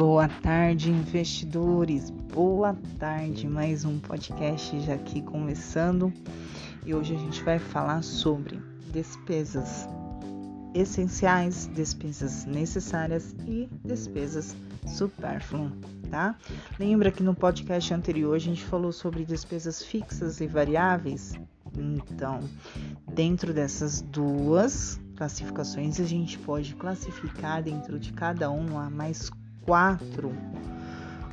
Boa tarde, investidores. Boa tarde, mais um podcast já aqui começando. E hoje a gente vai falar sobre despesas essenciais, despesas necessárias e despesas supérfluas, tá? Lembra que no podcast anterior a gente falou sobre despesas fixas e variáveis? Então, dentro dessas duas classificações, a gente pode classificar dentro de cada uma mais quatro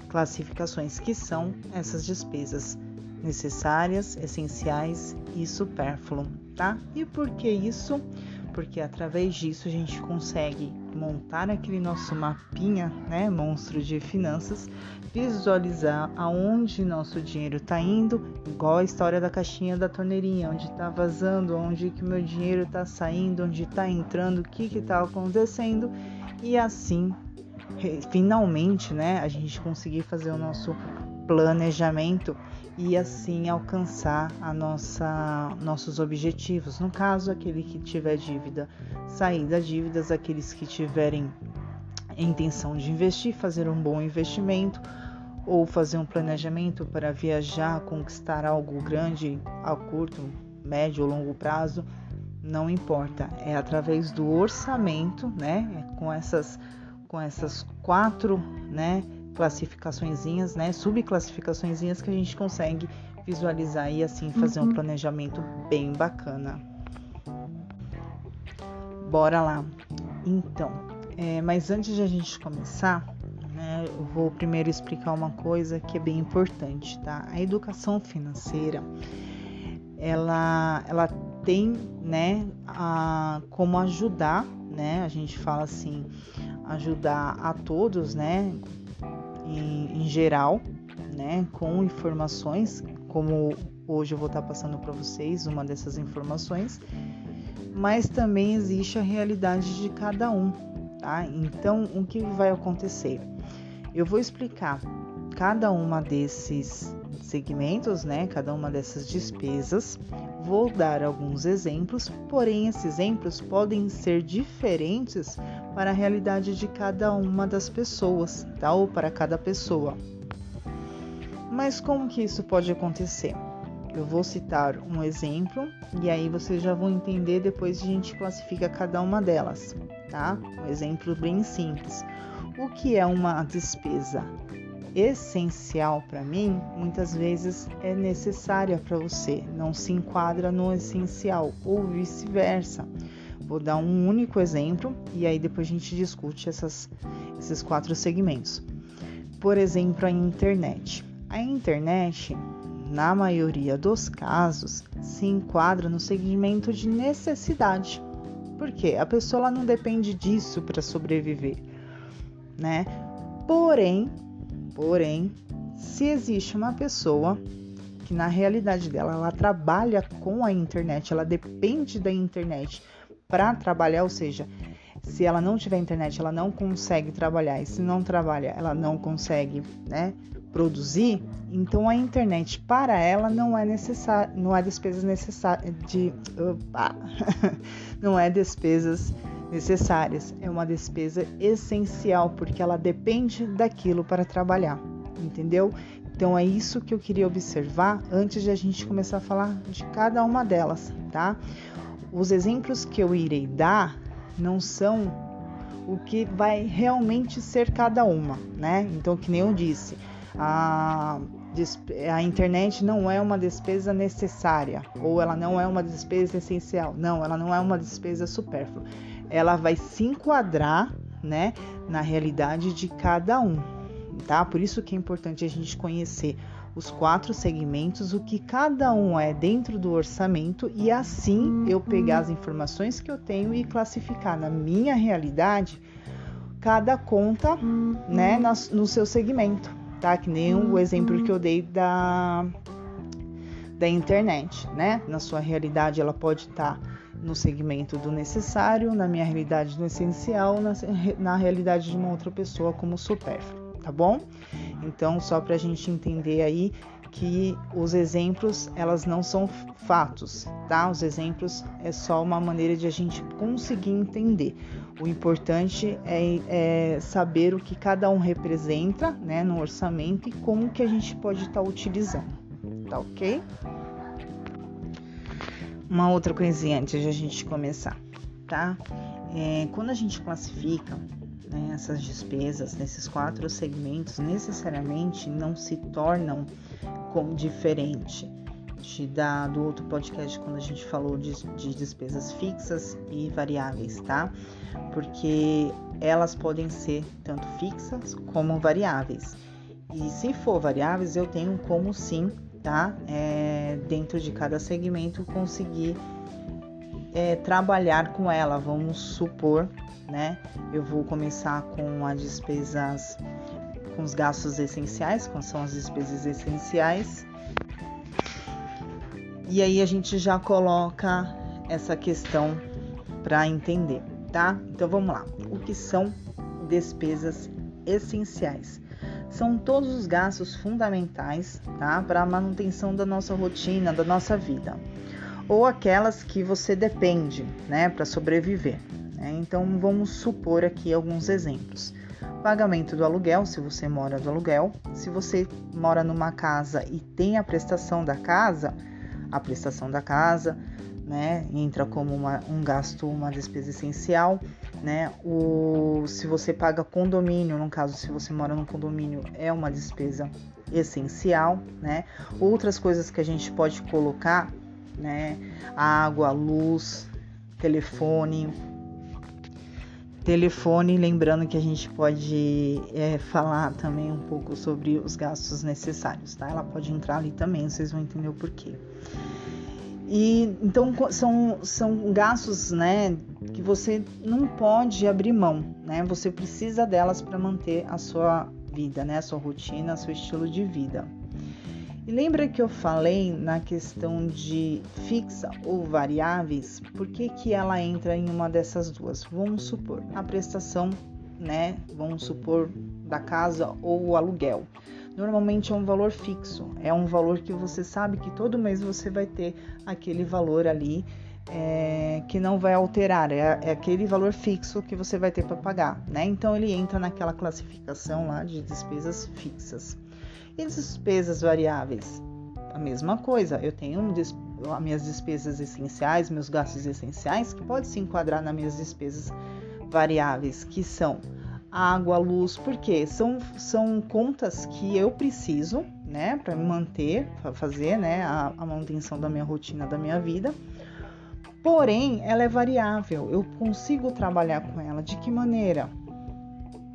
classificações, que são essas despesas necessárias, essenciais e supérfluo, tá? E por que isso? Porque através disso a gente consegue montar aquele nosso mapinha, né, monstro de finanças, visualizar aonde nosso dinheiro está indo, igual a história da caixinha da torneirinha, onde está vazando, onde que meu dinheiro está saindo, onde está entrando, o que que está acontecendo e assim finalmente, né, a gente conseguir fazer o nosso planejamento e assim alcançar a nossa nossos objetivos. No caso, aquele que tiver dívida, sair das dívidas, aqueles que tiverem intenção de investir, fazer um bom investimento ou fazer um planejamento para viajar, conquistar algo grande a curto, médio ou longo prazo, não importa, é através do orçamento, né? Com essas com essas quatro, né, classificaçõezinhas, né, subclassificaçõezinhas que a gente consegue visualizar e assim fazer um uhum. planejamento bem bacana. Bora lá. Então, é, mas antes de a gente começar, né, eu vou primeiro explicar uma coisa que é bem importante, tá? A educação financeira, ela, ela tem, né, a, como ajudar, né? A gente fala assim, ajudar a todos, né, em, em geral, né, com informações, como hoje eu vou estar passando para vocês uma dessas informações, mas também existe a realidade de cada um, tá? Então, o que vai acontecer? Eu vou explicar cada uma desses segmentos, né, cada uma dessas despesas. Vou dar alguns exemplos, porém esses exemplos podem ser diferentes para a realidade de cada uma das pessoas, tá? Ou para cada pessoa. Mas como que isso pode acontecer? Eu vou citar um exemplo e aí vocês já vão entender depois a gente classifica cada uma delas, tá? Um exemplo bem simples. O que é uma despesa essencial para mim, muitas vezes é necessária para você, não se enquadra no essencial ou vice-versa. Vou dar um único exemplo e aí depois a gente discute essas, esses quatro segmentos. Por exemplo, a internet. A internet, na maioria dos casos, se enquadra no segmento de necessidade. Porque a pessoa não depende disso para sobreviver, né? Porém, Porém, se existe uma pessoa que na realidade dela ela trabalha com a internet, ela depende da internet para trabalhar, ou seja, se ela não tiver internet, ela não consegue trabalhar, e se não trabalha, ela não consegue, né, produzir, então a internet para ela não é necessário, não é despesas necessárias de opa, não é despesas necessárias, é uma despesa essencial porque ela depende daquilo para trabalhar, entendeu? Então é isso que eu queria observar antes de a gente começar a falar de cada uma delas, tá? Os exemplos que eu irei dar não são o que vai realmente ser cada uma, né? Então, que nem eu disse, a, a internet não é uma despesa necessária ou ela não é uma despesa essencial. Não, ela não é uma despesa supérflua ela vai se enquadrar, né, na realidade de cada um, tá? Por isso que é importante a gente conhecer os quatro segmentos, o que cada um é dentro do orçamento e assim eu pegar as informações que eu tenho e classificar na minha realidade cada conta, né, no seu segmento, tá? Que nem o exemplo que eu dei da da internet, né? Na sua realidade ela pode estar tá no segmento do necessário, na minha realidade do essencial, na, na realidade de uma outra pessoa como supérfluo, tá bom? Então, só para a gente entender aí que os exemplos elas não são fatos, tá? Os exemplos é só uma maneira de a gente conseguir entender. O importante é, é saber o que cada um representa, né, no orçamento e como que a gente pode estar tá utilizando, tá ok? Uma outra coisinha antes de a gente começar, tá? É, quando a gente classifica né, essas despesas nesses quatro segmentos, necessariamente não se tornam como diferente de, da, do outro podcast quando a gente falou de, de despesas fixas e variáveis, tá? Porque elas podem ser tanto fixas como variáveis. E se for variáveis, eu tenho como sim tá? É, dentro de cada segmento conseguir é, trabalhar com ela. Vamos supor, né? Eu vou começar com as despesas, com os gastos essenciais, quais são as despesas essenciais. E aí a gente já coloca essa questão para entender, tá? Então vamos lá. O que são despesas essenciais? são todos os gastos fundamentais tá? para a manutenção da nossa rotina, da nossa vida, ou aquelas que você depende né, para sobreviver. Né? Então vamos supor aqui alguns exemplos. Pagamento do aluguel, se você mora do aluguel. Se você mora numa casa e tem a prestação da casa, a prestação da casa, né, entra como uma, um gasto, uma despesa essencial né? O, se você paga condomínio, no caso, se você mora num condomínio, é uma despesa essencial, né? Outras coisas que a gente pode colocar, né? Água, luz, telefone. Telefone, lembrando que a gente pode é, falar também um pouco sobre os gastos necessários, tá? Ela pode entrar ali também, vocês vão entender o porquê. E então são, são gastos, né, que você não pode abrir mão, né? Você precisa delas para manter a sua vida, né, a sua rotina, seu estilo de vida. E lembra que eu falei na questão de fixa ou variáveis? Por que, que ela entra em uma dessas duas? Vamos supor a prestação, né? Vamos supor da casa ou o aluguel normalmente é um valor fixo, é um valor que você sabe que todo mês você vai ter aquele valor ali é, que não vai alterar, é, é, aquele valor fixo que você vai ter para pagar, né? Então ele entra naquela classificação lá de despesas fixas. E despesas variáveis? A mesma coisa, eu tenho as minhas despesas essenciais, meus gastos essenciais, que pode se enquadrar nas minhas despesas variáveis, que são água, luz, porque são, são contas que eu preciso, né, para manter, para fazer, né, a, a manutenção da minha rotina, da minha vida. Porém, ela é variável, eu consigo trabalhar com ela. De que maneira?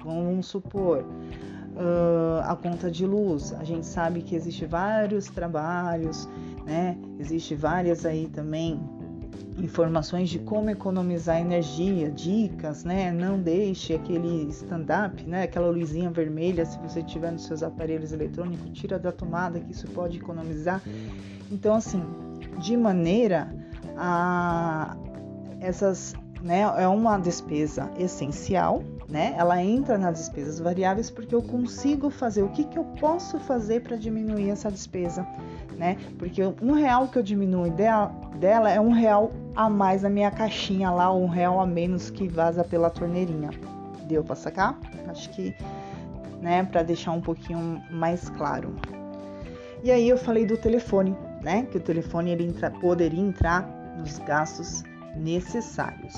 Vamos supor, uh, a conta de luz. A gente sabe que existe vários trabalhos, né? Existe várias aí também informações de como economizar energia, dicas, né? Não deixe aquele stand-up, né? Aquela luzinha vermelha, se você tiver nos seus aparelhos eletrônicos, tira da tomada, que isso pode economizar. Então, assim, de maneira a essas, né? É uma despesa essencial, né? Ela entra nas despesas variáveis porque eu consigo fazer o que, que eu posso fazer para diminuir essa despesa, né? Porque um real que eu diminuo dela, é um real a mais na minha caixinha lá, um real a menos que vaza pela torneirinha. Deu para sacar? Acho que, né? Para deixar um pouquinho mais claro. E aí eu falei do telefone, né? Que o telefone ele entra, poderia entrar nos gastos necessários.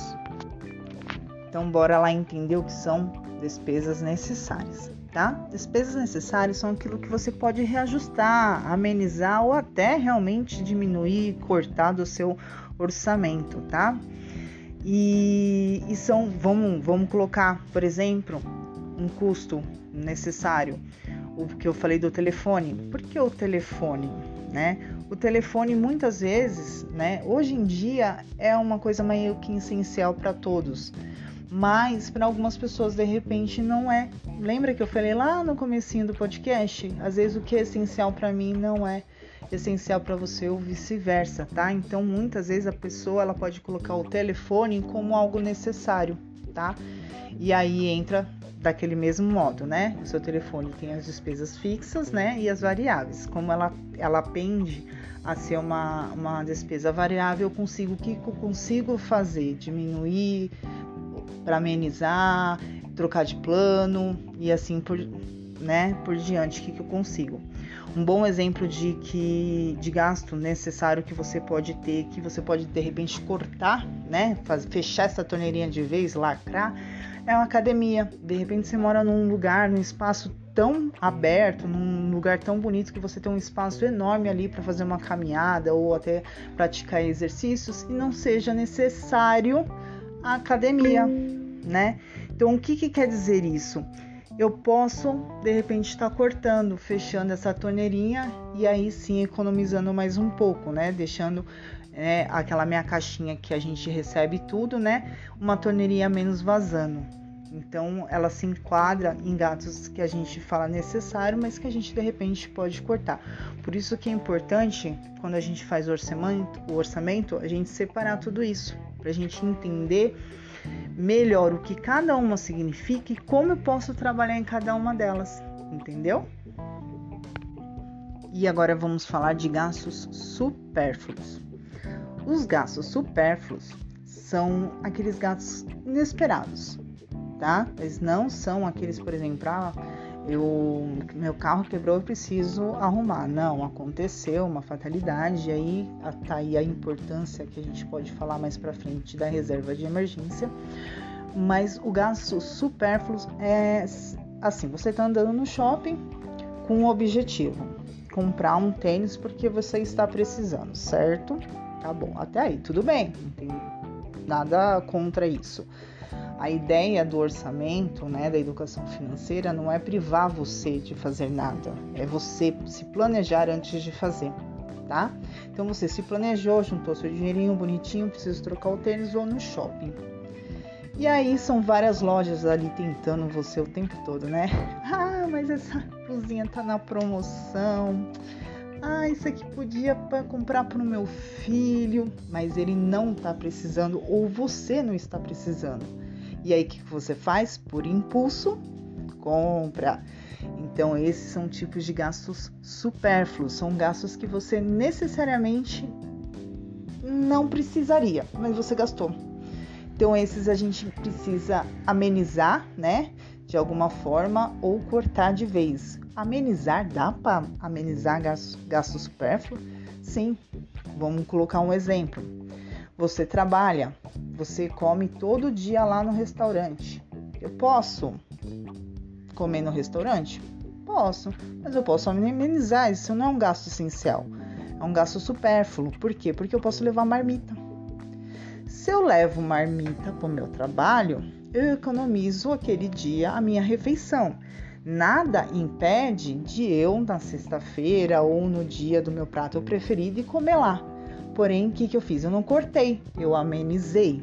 Então, bora lá entender o que são despesas necessárias, tá? Despesas necessárias são aquilo que você pode reajustar, amenizar ou até realmente diminuir, cortar do seu orçamento, tá? E, e são, vamos, vamos colocar, por exemplo, um custo necessário, o que eu falei do telefone. Por que o telefone, né? O telefone muitas vezes, né, hoje em dia é uma coisa meio que essencial para todos mas para algumas pessoas de repente não é. Lembra que eu falei lá no comecinho do podcast? Às vezes o que é essencial para mim não é essencial para você ou vice-versa, tá? Então muitas vezes a pessoa ela pode colocar o telefone como algo necessário, tá? E aí entra daquele mesmo modo, né? O seu telefone tem as despesas fixas, né? E as variáveis. Como ela, ela pende a ser uma, uma despesa variável, eu consigo o que eu consigo fazer? Diminuir para amenizar, trocar de plano e assim por, né, por diante, o que, que eu consigo. Um bom exemplo de que de gasto necessário que você pode ter, que você pode de repente cortar, né, fechar essa torneirinha de vez, lacrar, é uma academia. De repente você mora num lugar, num espaço tão aberto, num lugar tão bonito que você tem um espaço enorme ali para fazer uma caminhada ou até praticar exercícios e não seja necessário academia, né? Então o que, que quer dizer isso? Eu posso de repente estar tá cortando, fechando essa torneirinha e aí sim economizando mais um pouco, né? Deixando é, aquela minha caixinha que a gente recebe tudo, né? Uma torneirinha menos vazando. Então ela se enquadra em gatos que a gente fala necessário, mas que a gente de repente pode cortar. Por isso que é importante quando a gente faz o orçamento, o orçamento, a gente separar tudo isso, para a gente entender melhor o que cada uma significa e como eu posso trabalhar em cada uma delas, entendeu? E agora vamos falar de gastos supérfluos. Os gastos supérfluos são aqueles gastos inesperados, tá? Eles não são aqueles, por exemplo, ah, eu, meu carro quebrou, eu preciso arrumar. Não, aconteceu uma fatalidade, e aí tá aí a importância que a gente pode falar mais para frente da reserva de emergência. Mas o gasto supérfluo é assim, você tá andando no shopping com um objetivo, comprar um tênis porque você está precisando, certo? Tá bom, até aí tudo bem, não tem nada contra isso. A ideia do orçamento, né, da educação financeira, não é privar você de fazer nada, é você se planejar antes de fazer, tá? Então você se planejou, juntou seu dinheirinho bonitinho, preciso trocar o tênis, vou no shopping. E aí são várias lojas ali tentando você o tempo todo, né? Ah, mas essa blusinha tá na promoção. Ah, isso aqui podia comprar para o meu filho, mas ele não tá precisando ou você não está precisando. E aí o que você faz? Por impulso, compra. Então esses são tipos de gastos supérfluos, são gastos que você necessariamente não precisaria, mas você gastou. Então esses a gente precisa amenizar, né? De alguma forma ou cortar de vez. Amenizar, dá para amenizar gastos supérfluos? Sim. Vamos colocar um exemplo. Você trabalha, você come todo dia lá no restaurante. Eu posso comer no restaurante? Posso, mas eu posso amenizar. Isso não é um gasto essencial, é um gasto supérfluo. Por quê? Porque eu posso levar marmita. Se eu levo marmita para o meu trabalho, eu economizo aquele dia a minha refeição. Nada impede de eu, na sexta-feira ou no dia do meu prato preferido, comer lá. Porém, o que, que eu fiz? Eu não cortei, eu amenizei,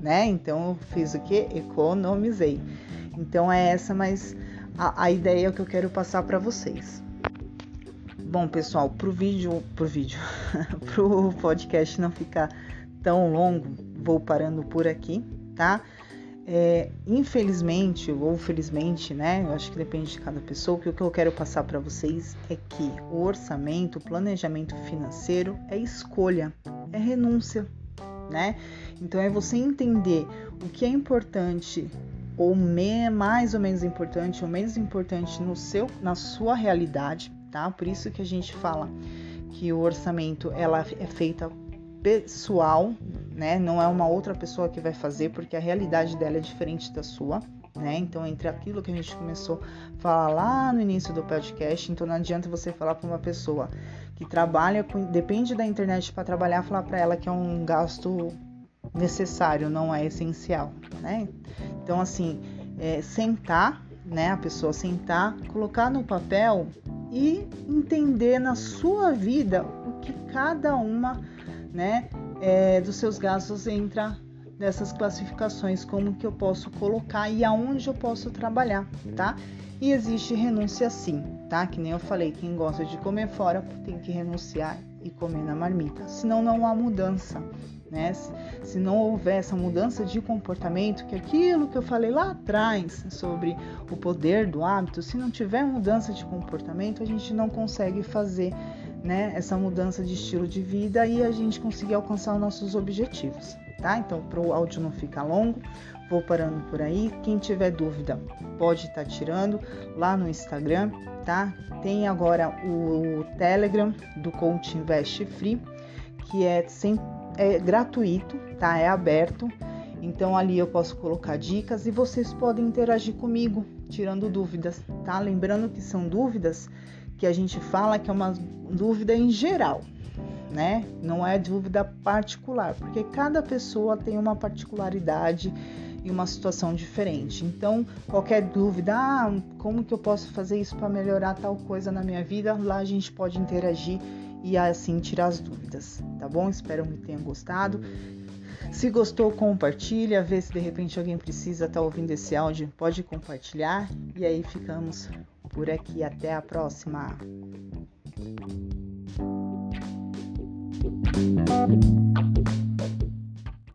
né? Então, eu fiz o que? Economizei. Então, é essa mas a, a ideia que eu quero passar para vocês. Bom, pessoal, pro vídeo, pro vídeo, pro podcast não ficar tão longo, vou parando por aqui, tá? É, infelizmente ou felizmente, né? Eu acho que depende de cada pessoa. Que o que eu quero passar para vocês é que o orçamento, o planejamento financeiro é escolha, é renúncia, né? Então é você entender o que é importante ou mais ou menos importante ou menos importante no seu, na sua realidade, tá? Por isso que a gente fala que o orçamento ela é feita pessoal, né? Não é uma outra pessoa que vai fazer, porque a realidade dela é diferente da sua, né? Então, entre aquilo que a gente começou a falar lá no início do podcast, então não adianta você falar para uma pessoa que trabalha com, depende da internet para trabalhar, falar para ela que é um gasto necessário, não é essencial, né? Então, assim, é, sentar, né? A pessoa sentar, colocar no papel e entender na sua vida o que cada uma né, é, dos seus gastos entra nessas classificações, como que eu posso colocar e aonde eu posso trabalhar, tá? E existe renúncia sim, tá? Que nem eu falei, quem gosta de comer fora tem que renunciar e comer na marmita. Senão não há mudança. Né? Se, se não houver essa mudança de comportamento, que é aquilo que eu falei lá atrás sobre o poder do hábito, se não tiver mudança de comportamento, a gente não consegue fazer né, essa mudança de estilo de vida e a gente conseguir alcançar os nossos objetivos, tá? Então, para o áudio não ficar longo, vou parando por aí. Quem tiver dúvida, pode estar tá tirando lá no Instagram, tá? Tem agora o Telegram do Coach Invest Free, que é, sem, é gratuito, tá? É aberto. Então ali eu posso colocar dicas e vocês podem interagir comigo, tirando dúvidas, tá? Lembrando que são dúvidas que a gente fala que é uma dúvida em geral, né? Não é dúvida particular, porque cada pessoa tem uma particularidade e uma situação diferente. Então, qualquer dúvida, ah, como que eu posso fazer isso para melhorar tal coisa na minha vida? Lá a gente pode interagir e assim tirar as dúvidas, tá bom? Espero que tenham gostado. Se gostou, compartilha, vê se de repente alguém precisa estar tá ouvindo esse áudio, pode compartilhar e aí ficamos por aqui. Até a próxima.